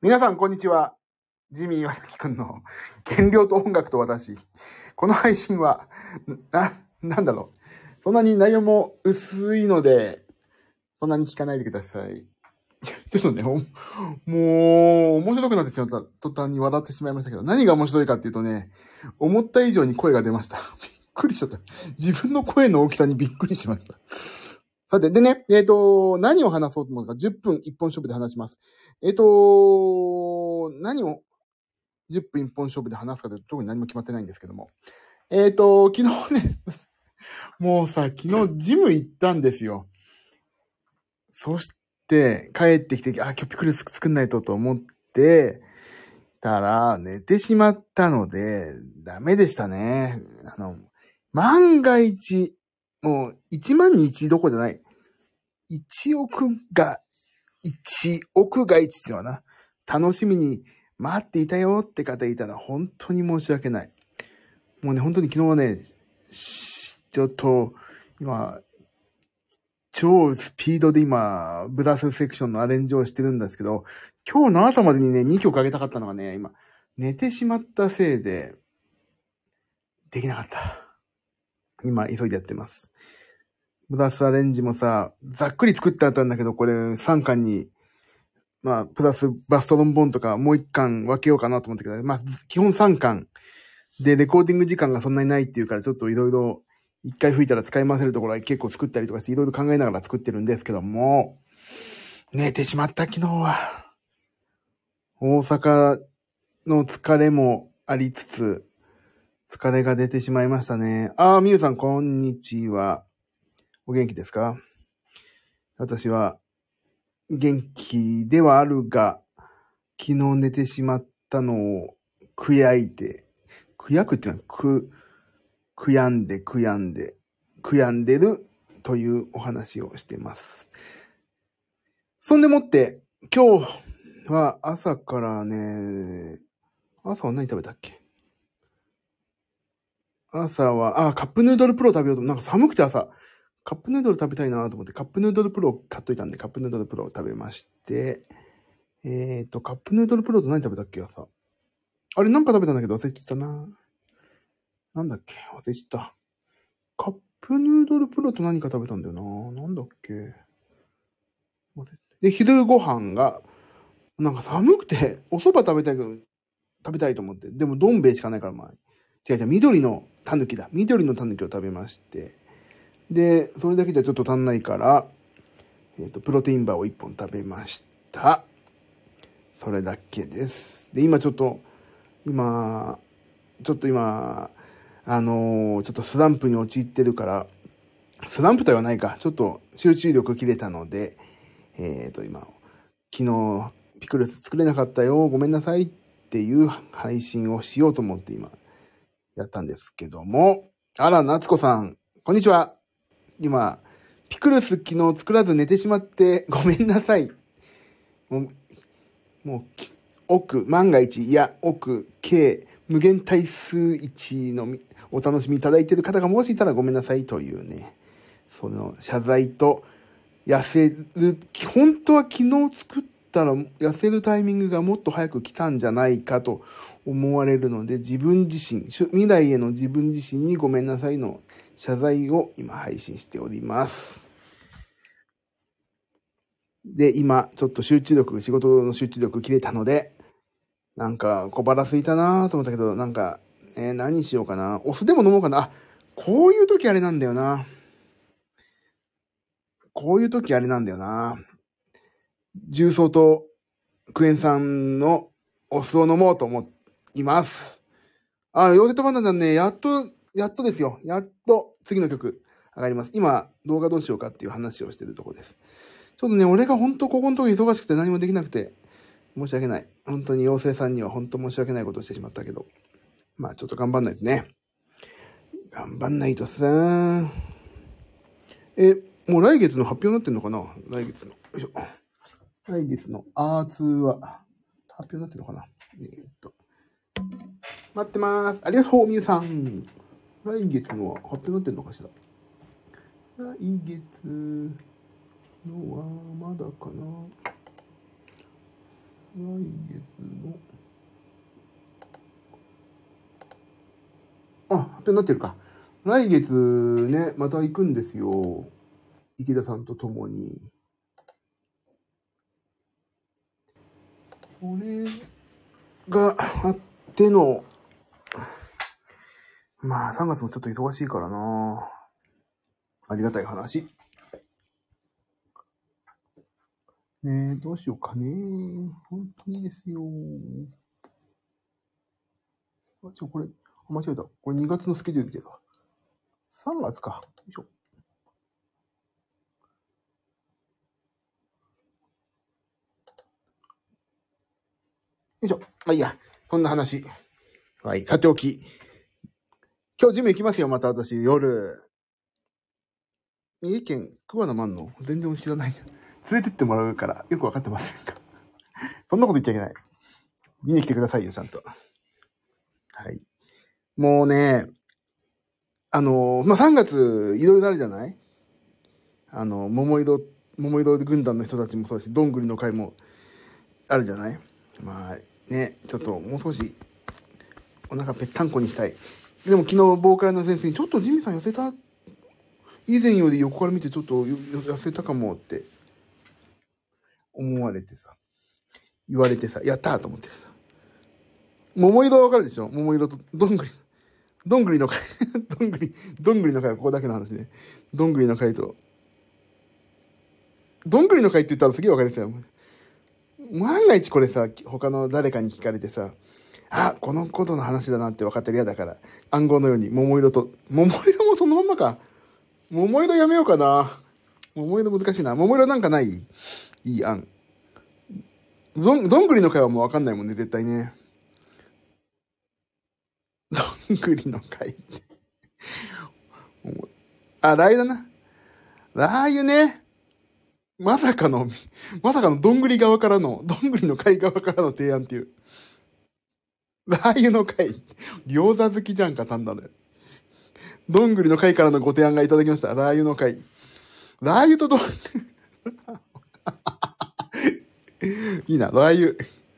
皆さん、こんにちは。ジミー岩崎くんの原料と音楽と私。この配信は、な、なんだろう。そんなに内容も薄いので、そんなに聞かないでください。ちょっとね、もう、面白くなってしまった途端に笑ってしまいましたけど、何が面白いかっていうとね、思った以上に声が出ました。びっくりしちゃった。自分の声の大きさにびっくりしました。さて、でね、えっ、ー、と、何を話そうと思うのか、10分一本勝負で話します。えっ、ー、と、何を10分一本勝負で話すかというと特に何も決まってないんですけども。えっ、ー、と、昨日ね、もうさ、昨日ジム行ったんですよ。そして、帰ってきて、あ、今日ピクルス作んないとと思って、たら、寝てしまったので、ダメでしたね。あの、万が一、もう、1万に1どこじゃない。1億が、1億が1っていうのはな、楽しみに待っていたよって方いたら本当に申し訳ない。もうね、本当に昨日はね、ちょっと、今、超スピードで今、ブラスセクションのアレンジをしてるんですけど、今日の朝までにね、2曲あげたかったのがね、今、寝てしまったせいで、できなかった。今、急いでやってます。ブラスアレンジもさ、ざっくり作ってあったんだけど、これ3巻に、まあ、プラスバストロンボンとかもう1巻分けようかなと思ったけど、まあ、基本3巻。で、レコーディング時間がそんなにないっていうから、ちょっといろいろ、一回吹いたら使い回せるところは結構作ったりとかして、いろいろ考えながら作ってるんですけども、寝てしまった昨日は。大阪の疲れもありつつ、疲れが出てしまいましたね。ああ、みゆさん、こんにちは。お元気ですか？私は元気ではあるが、昨日寝てしまったのを悔やいて、悔やくっていうのは、く、悔やんで悔やんで、悔やんでるというお話をしています。そんでもって、今日は朝からね、朝は何食べたっけ？朝は、あ、カップヌードルプロ食べようと、なんか寒くて朝、カップヌードル食べたいなと思って、カップヌードルプロ買っといたんで、カップヌードルプロを食べまして、えっ、ー、と、カップヌードルプロと何食べたっけ朝。あれなんか食べたんだけど忘れてたな。なんだっけ忘れてた。カップヌードルプロと何か食べたんだよな。なんだっけで、昼ご飯が、なんか寒くて、お蕎麦食べたいけど、食べたいと思って。でも、どん兵衛しかないから、まあ、違う違う、緑のタヌキだ。緑のタヌキを食べまして。で、それだけじゃちょっと足んないから、えっ、ー、と、プロテインバーを1本食べました。それだけです。で、今ちょっと、今、ちょっと今、あのー、ちょっとスランプに陥ってるから、スランプとはないか、ちょっと集中力切れたので、えっ、ー、と、今、昨日、ピクルス作れなかったよ、ごめんなさいっていう配信をしようと思って今、やったんですけども、あら、夏子さん、こんにちは。今、ピクルス昨日作らず寝てしまって ごめんなさい。もう、もう、奥、万が一、いや、奥、計、無限対数1のお楽しみいただいている方がもしいたらごめんなさいというね、その謝罪と、痩せる、本当は昨日作ったら痩せるタイミングがもっと早く来たんじゃないかと思われるので、自分自身、未来への自分自身にごめんなさいの謝罪を今配信しております。で、今、ちょっと集中力、仕事の集中力切れたので、なんか小腹空いたなぁと思ったけど、なんか、えー、何しようかな。お酢でも飲もうかな。あ、こういう時あれなんだよな。こういう時あれなんだよな。重曹とクエン酸のお酢を飲もうと思います。あ、ヨーゼットバナナね、やっとやっとですよ。やっと次の曲上がります。今、動画どうしようかっていう話をしてるとこです。ちょっとね、俺が本当ここのとこ忙しくて何もできなくて、申し訳ない。本当に妖精さんには本当申し訳ないことをしてしまったけど。まあちょっと頑張んないとね。頑張んないとさ。え、もう来月の発表になってんのかな？来月の。よいしょ。来月のアーツは、発表になってんのかな？えー、っと。待ってます。ありがとう、みゆさん。来月のは発表になってんのかしら？来月のはまだかな？来月の、あ、発表になってるか。来月ね、また行くんですよ。池田さんと共に。それがあっての、まあ3月もちょっと忙しいからなありがたい話。ねえ、どうしようかね。本当にですよ。あ、ちょ、これ、間違えた。これ2月のスケジュール見てた。3月か。よいしょ。よいしょ。まあいいや。そんな話。はい。さておき。今日ジム行きますよ、また私、夜。三重県桑名万能？全然知らない。連れてってもらうから、よくわかってませんか？そんなこと言っちゃいけない。見に来てくださいよ、ちゃんと。はい。もうね、あの、まあ、3月、いろいろあるじゃない？あの、桃色、桃色軍団の人たちもそうだし、どんぐりの会もあるじゃない？まあ、ね、ちょっともう少し、お腹ぺったんこにしたい。でも昨日、ボーカルの先生に、ちょっとジミーさん痩せた？以前より横から見てちょっと痩せたかもって思われてさ、言われてさ、やったと思ってさ。桃色はわかるでしょ？桃色とどんぐり。どんぐりの会、どんぐり、どんぐりの会 はここだけの話ね。どんぐりの会と、どんぐりの会って言ったらすげえわかりやすよ。万が一これさ、他の誰かに聞かれてさ、あ、このことの話だなって分かったら嫌だから、暗号のように桃色と、桃色もそのまんまか。桃色やめようかな。桃色難しいな。桃色なんかない？いい案。どん、どんぐりの会はもう分かんないもんね、絶対ね。どんぐりの会って。あ、ラー油だな。ラー油ね。まさかの、まさかのどんぐり側からの、どんぐりの会側からの提案っていう。ラー油の会。餃子好きじゃんか、単なる。どんぐりの会からのご提案がいただきました。ラー油の会。ラー油とどん、いいな、ラー油。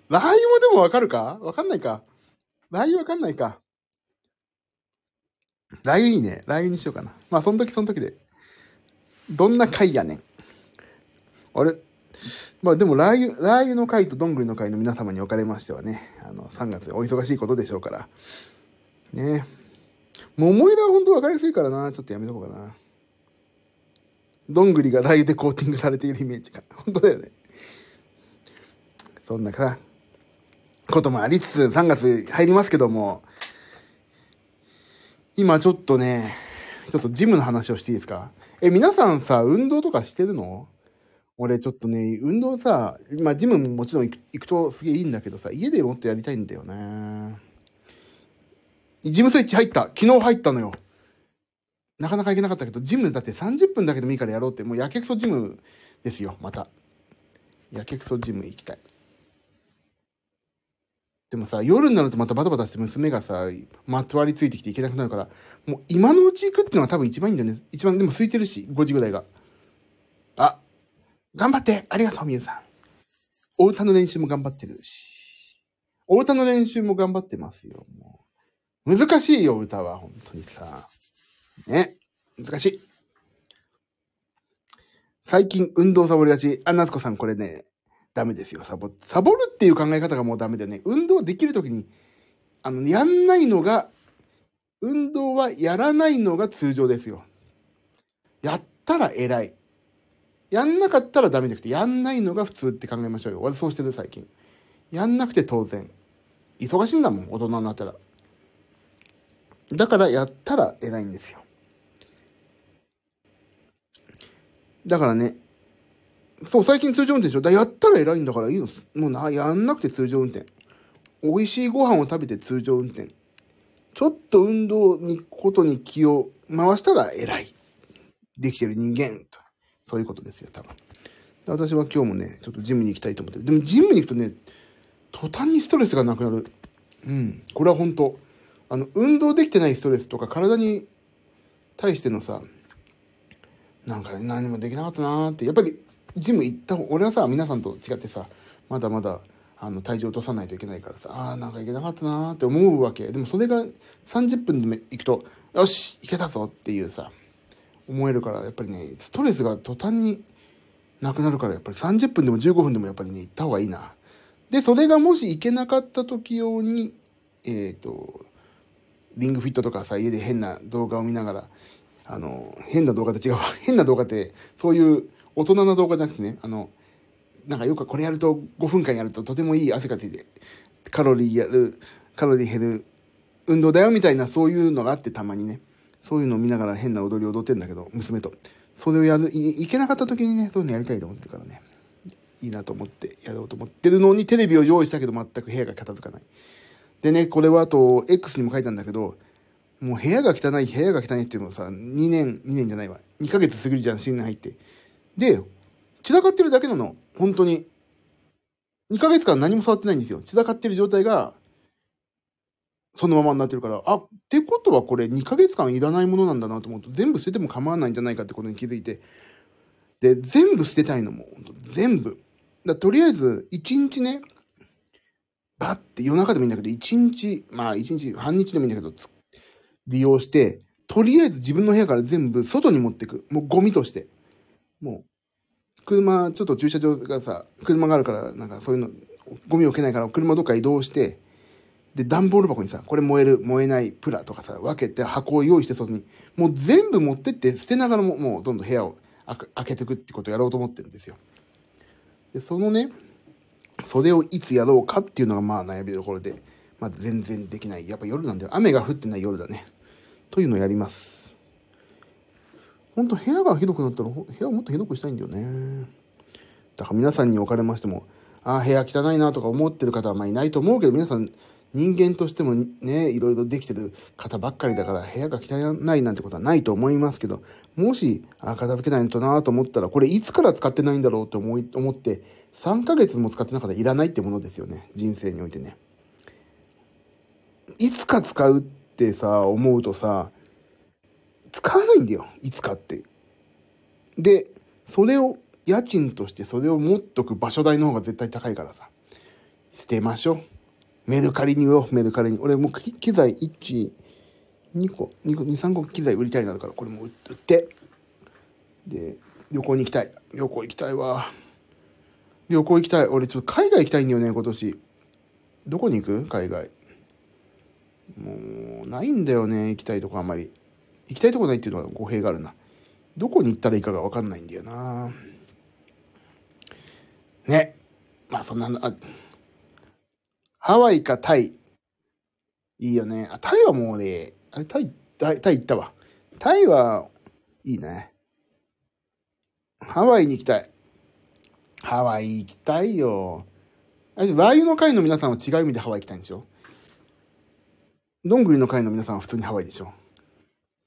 ラー油もでもわかるか？わかんないか。ラー油わかんないか。ラー油いいね。ラー油にしようかな。まあ、その時その時で。どんな回やねん。あれ？まあでも、ラー油、ラー油の会とどんぐりの会の皆様におかれましてはね、あの、3月お忙しいことでしょうから。ね桃枝は本当分かりやすいからな。ちょっとやめとこうかな。どんぐりがラー油でコーティングされているイメージが。本当だよね。そんなさ、こともありつつ、3月入りますけども、今ちょっとね、ちょっとジムの話をしていいですか？え、皆さんさ、運動とかしてるの？俺ちょっとね、運動さ、まあジムももちろん行くとすげえいいんだけどさ、家でもっとやりたいんだよね。ジムスイッチ入った。昨日入ったのよ。なかなか行けなかったけど、ジムだって30分だけでもいいからやろうって、もうやけくそジムですよ、また。やけくそジム行きたい。でもさ、夜になるとまたバタバタして娘がさ、まとわりついてきていけなくなるから、もう今のうち行くっていうのが多分一番いいんだよね。一番でも空いてるし、5時ぐらいが。あ、頑張ってありがとう、みゆさん。お歌の練習も頑張ってるし。お歌の練習も頑張ってますよ、もう。難しいよ、歌は、本当にさ。ね。難しい。最近運動サボりがち。あ、夏子さんこれね、ダメですよ、サボ。サボるっていう考え方がもうダメだよね。運動できるときに、あの、やんないのが、運動はやらないのが通常ですよ。やったら偉い。やんなかったらダメじゃなくて、やんないのが普通って考えましょうよ。私そうしてる最近。やんなくて当然。忙しいんだもん、大人になったら。だからやったら偉いんですよ。だからね、そう、最近通常運転でしょ。だやったら偉いんだからいいよ。もうな、やんなくて通常運転。美味しいご飯を食べて通常運転。ちょっと運動に、ことに気を回したら偉い。できてる人間。と。そういうことですよ、多分。私は今日もね、ちょっとジムに行きたいと思ってる。でもジムに行くとね、途端にストレスがなくなる。うん。これは本当あの、運動できてないストレスとか体に対してのさ、なんか何もできなかったなーって、やっぱりジム行った方、俺はさ、皆さんと違ってさ、まだまだあの、体重落とさないといけないからさ、ああ、なんかいけなかったなーって思うわけ。でもそれが30分でも行くと、よし、いけたぞっていうさ、思えるから、やっぱりね、ストレスが途端になくなるから、やっぱり30分でも15分でもやっぱりね、行った方がいいな。で、それがもし行けなかった時用に、えっ、ー、と、リングフィットとかさ、家で変な動画を見ながら、あの、変な動画って違う。変な動画って、そういう大人の動画じゃなくてね、あの、なんかよくこれやると5分間やるととてもいい汗がついて、カロリーやる、カロリー減る運動だよみたいなそういうのがあってたまにね、そういうのを見ながら変な踊りを踊ってんだけど、娘と。それをやる、いいけなかった時にね、そういうのやりたいと思ってるからね。いいなと思ってやろうと思ってるのにテレビを用意したけど全く部屋が片付かない。でね、これはあと X にも書いたんだけど、もう部屋が汚い、部屋が汚いっていうのはさ、2年、2年じゃないわ。2ヶ月過ぎるじゃん、新年入って。で、散らかってるだけなの。本当に。2ヶ月間何も触ってないんですよ。散らかってる状態が、そのままになってるから、あ、ってことはこれ2ヶ月間いらないものなんだなと思うと、全部捨てても構わないんじゃないかってことに気づいて、で、全部捨てたいのも、全部。だとりあえず、1日ね、バッて夜中でもいいんだけど、1日、まあ1日、半日でもいいんだけど、利用して、とりあえず自分の部屋から全部外に持ってく。もうゴミとして。もう、車、ちょっと駐車場がさ、車があるから、なんかそういうの、ゴミ置けないから車どっか移動して、で、段ボール箱にさ、これ燃える、燃えないプラとかさ、分けて箱を用意して外に、もう全部持ってって捨てながらも、もうどんどん部屋を開けていくってことをやろうと思ってるんですよ。で、そのね、それをいつやろうかっていうのがまあ悩みどころで、まあ全然できない。やっぱ夜なんだよ。雨が降ってない夜だね。というのをやります。本当部屋がひどくなったら部屋をもっとひどくしたいんだよね。だから皆さんにおかれましても、ああ、部屋汚いなとか思ってる方はまあいないと思うけど、皆さん人間としてもね、いろいろできてる方ばっかりだから部屋が汚いなんてことはないと思いますけど、もし、あ片付けないとなと思ったら、これいつから使ってないんだろうと思い、思って、3ヶ月も使ってなかったらいらないってものですよね。人生においてね。いつか使うってさ、思うとさ、使わないんだよ。いつかって。で、それを、家賃としてそれを持っとく場所代の方が絶対高いからさ。捨てましょう。メルカリに売ろう、メルカリに。俺もう機材1、2個、2個、2、3個機材売りたいなだから、これも売って。で、旅行に行きたい。旅行行きたいわ。旅行行きたい。俺ちょっと海外行きたいんだよね、今年。どこに行く？海外。もう、ないんだよね、行きたいとこあんまり。行きたいとこないっていうのは語弊があるな。どこに行ったらいいかがわかんないんだよなね。まあそんな、あ、ハワイかタイ。いいよね。あ、タイはもうね、あれ、タイ、タイ、タイ行ったわ。タイはいいね。ハワイに行きたい。ハワイ行きたいよ。あれ、ラー油の会の皆さんは違う意味でハワイ行きたいんでしょ？どんぐりの会の皆さんは普通にハワイでしょ？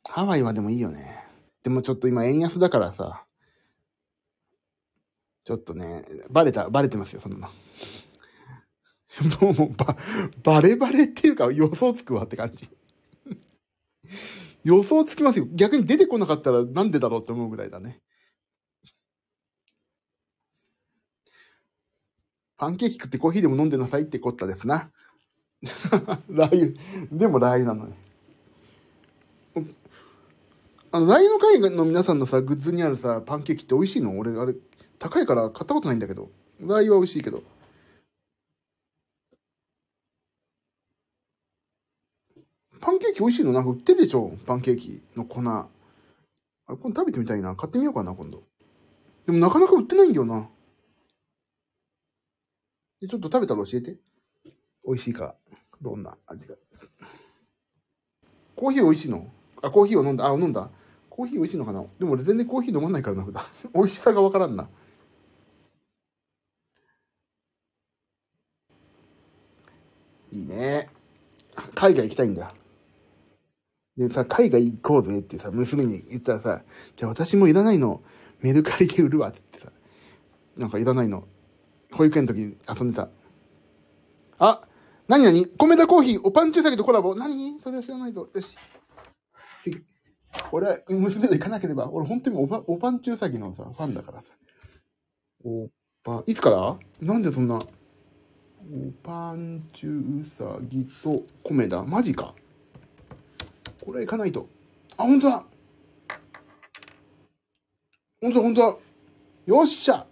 ハワイはでもいいよね。でもちょっと今円安だからさ、ちょっとね、バレた、バレてますよ、そんなの。もう、ば、バレバレっていうか予想つくわって感じ。予想つきますよ。逆に出てこなかったらなんでだろうって思うぐらいだね。パンケーキ食ってコーヒーでも飲んでなさいってこったですな。ラー油。でもラー油なのね。あの、LINE の会の皆さんのさ、グッズにあるさ、パンケーキって美味しいの？俺、あれ、高いから買ったことないんだけど。LINE は美味しいけど。パンケーキ美味しいのなんか売ってるでしょ？パンケーキの粉。あれ、今度食べてみたいな。買ってみようかな、今度。でもなかなか売ってないんだよな。ちょっと食べたら教えて。美味しいか？どんな味が。コーヒー美味しいの？あ、コーヒーを飲んだ。あ、飲んだ。コーヒー美味しいのかな？でも俺全然コーヒー飲まないからな、普段。美味しさがわからんな。いいね。海外行きたいんだ。でさ、海外行こうぜってさ、娘に言ったらさ、じゃあ私もいらないの、メルカリで売るわって言ってさ、なんかいらないの。保育園の時に遊んでた。あ何何？米田コーヒー、おパンチューサギとコラボ。何？それは知らないぞ。よし。俺は娘と行かなければ、俺本当におば、おぱんちゅうさぎのさ、ファンだからさ。おぱ、いつから？なんでそんな、おパンチュウサギとコメダ。マジか。これはいかないと。あ、ほんとだほんとだ、ほんとだ。よっしゃ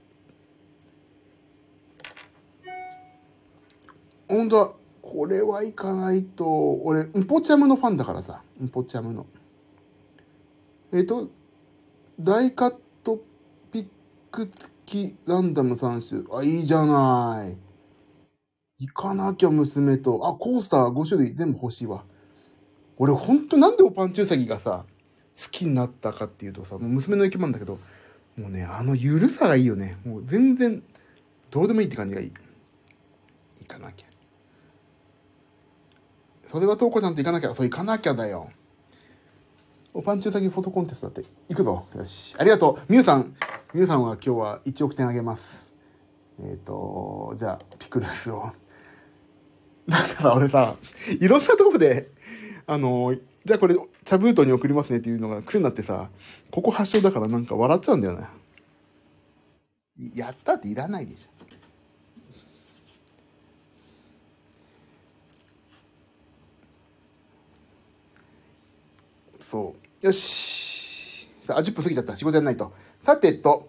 ほんとだ。これはいかないと。俺、ンポチャムのファンだからさ。ンポチャムの。えっ、と、ダイカットピック付きランダム3種。あ、いいじゃない。行かなきゃ娘と。あ、コースター5種類全部欲しいわ。俺ほんとなんでおパンチウサギがさ、好きになったかっていうとさ、もう娘の生き物だけど、もうね、あのゆるさがいいよね。もう全然、どうでもいいって感じがいい。行かなきゃ。それはトウコちゃんと行かなきゃ。そう、行かなきゃだよ。おパンチウサギフォトコンテストだって。行くぞ。よし。ありがとう。ミュウさん。ミュウさんは今日は1億点あげます。えっ、と、じゃあ、ピクルスを。なんかさ、俺さ、いろんなとこで、あの、じゃあこれ、茶封筒に送りますねっていうのが癖になってさ、ここ発祥だからなんか笑っちゃうんだよね。いやったっていらないでしょ。そう。よし。さあ、10分過ぎちゃった。仕事やんないと。さてと、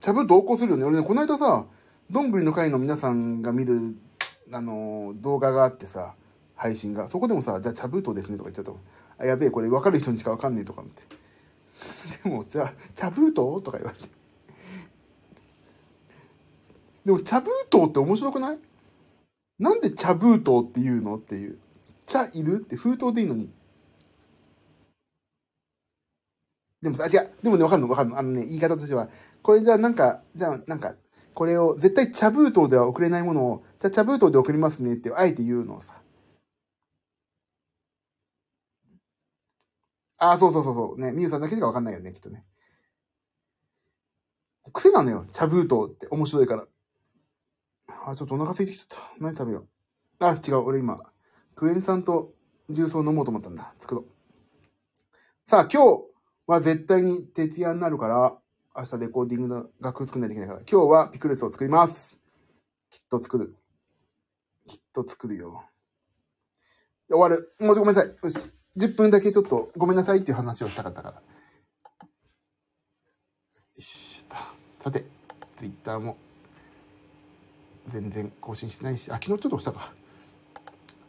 茶封筒同行するよね。俺ね、この間さ、どんぐりの会の皆さんが見る、あのー動画があってさ、配信が。そこでもさ、じゃあ茶封筒ですねとか言っちゃった。あ、やべえ、これ分かる人にしか分かんねえとかって。でも、じゃあ、茶封筒とか言われて。でも、茶封筒って面白くない？なんで茶封筒って言うのっていう。茶いるって封筒でいいのに。でもさ、あ、違う。でもね、わかんのわかんの。あのね、言い方としては、これじゃあなんか、じゃあなんか、これを絶対茶封筒では送れないものを、じゃあ茶封筒で送りますねって、あえて言うのをさ。ああ、そうそうそうそう。ね、みゆさんだけしかわかんないよね、きっとね。癖なのよ、茶封筒って面白いから。あ、ちょっとお腹空いてきちゃった。何食べよう。あ、違う、俺今、クエン酸と重曹飲もうと思ったんだ。作ろう。さあ、今日は絶対に徹夜になるから、明日レコーディングの楽譜作んないといけないから、今日はピクルスを作ります。きっと作る。きっと作るよ。終わる。もうちょごめんなさい。よし。10分だけちょっとごめんなさいっていう話をしたかったから。よしと。さて、ツイッターも全然更新してないし、あ、昨日ちょっと押したか。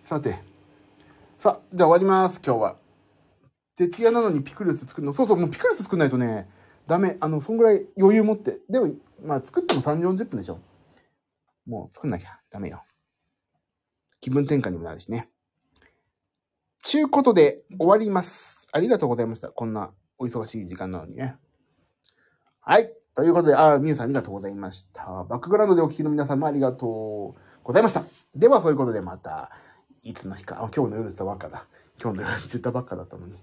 さて。さあ、じゃあ終わります、今日は。徹夜なのにピクルス作るの。そうそう、もうピクルス作んないとね、ダメ。あの、そんぐらい余裕持って。でも、まあ作っても3、40分でしょ。もう作んなきゃダメよ。気分転換にもなるしね。ちゅうことで終わります。ありがとうございました。こんなお忙しい時間なのにね。はい。ということで、あ、みゆさんありがとうございました。バックグラウンドでお聞きの皆さんもありがとうございました。では、そういうことでまた、いつの日か、あ、今日の夜言ったばっかだ。今日の夜言ったばっかだったのに、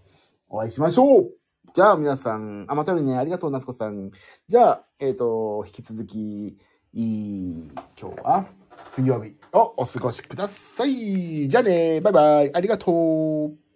お会いしましょうじゃあ、皆さん、あ、またよりね、ありがとう、夏子さん。じゃあ、えっ、と、引き続き、いい、今日は、水曜日をお過ごしください。じゃあね、バイバイ、ありがとう。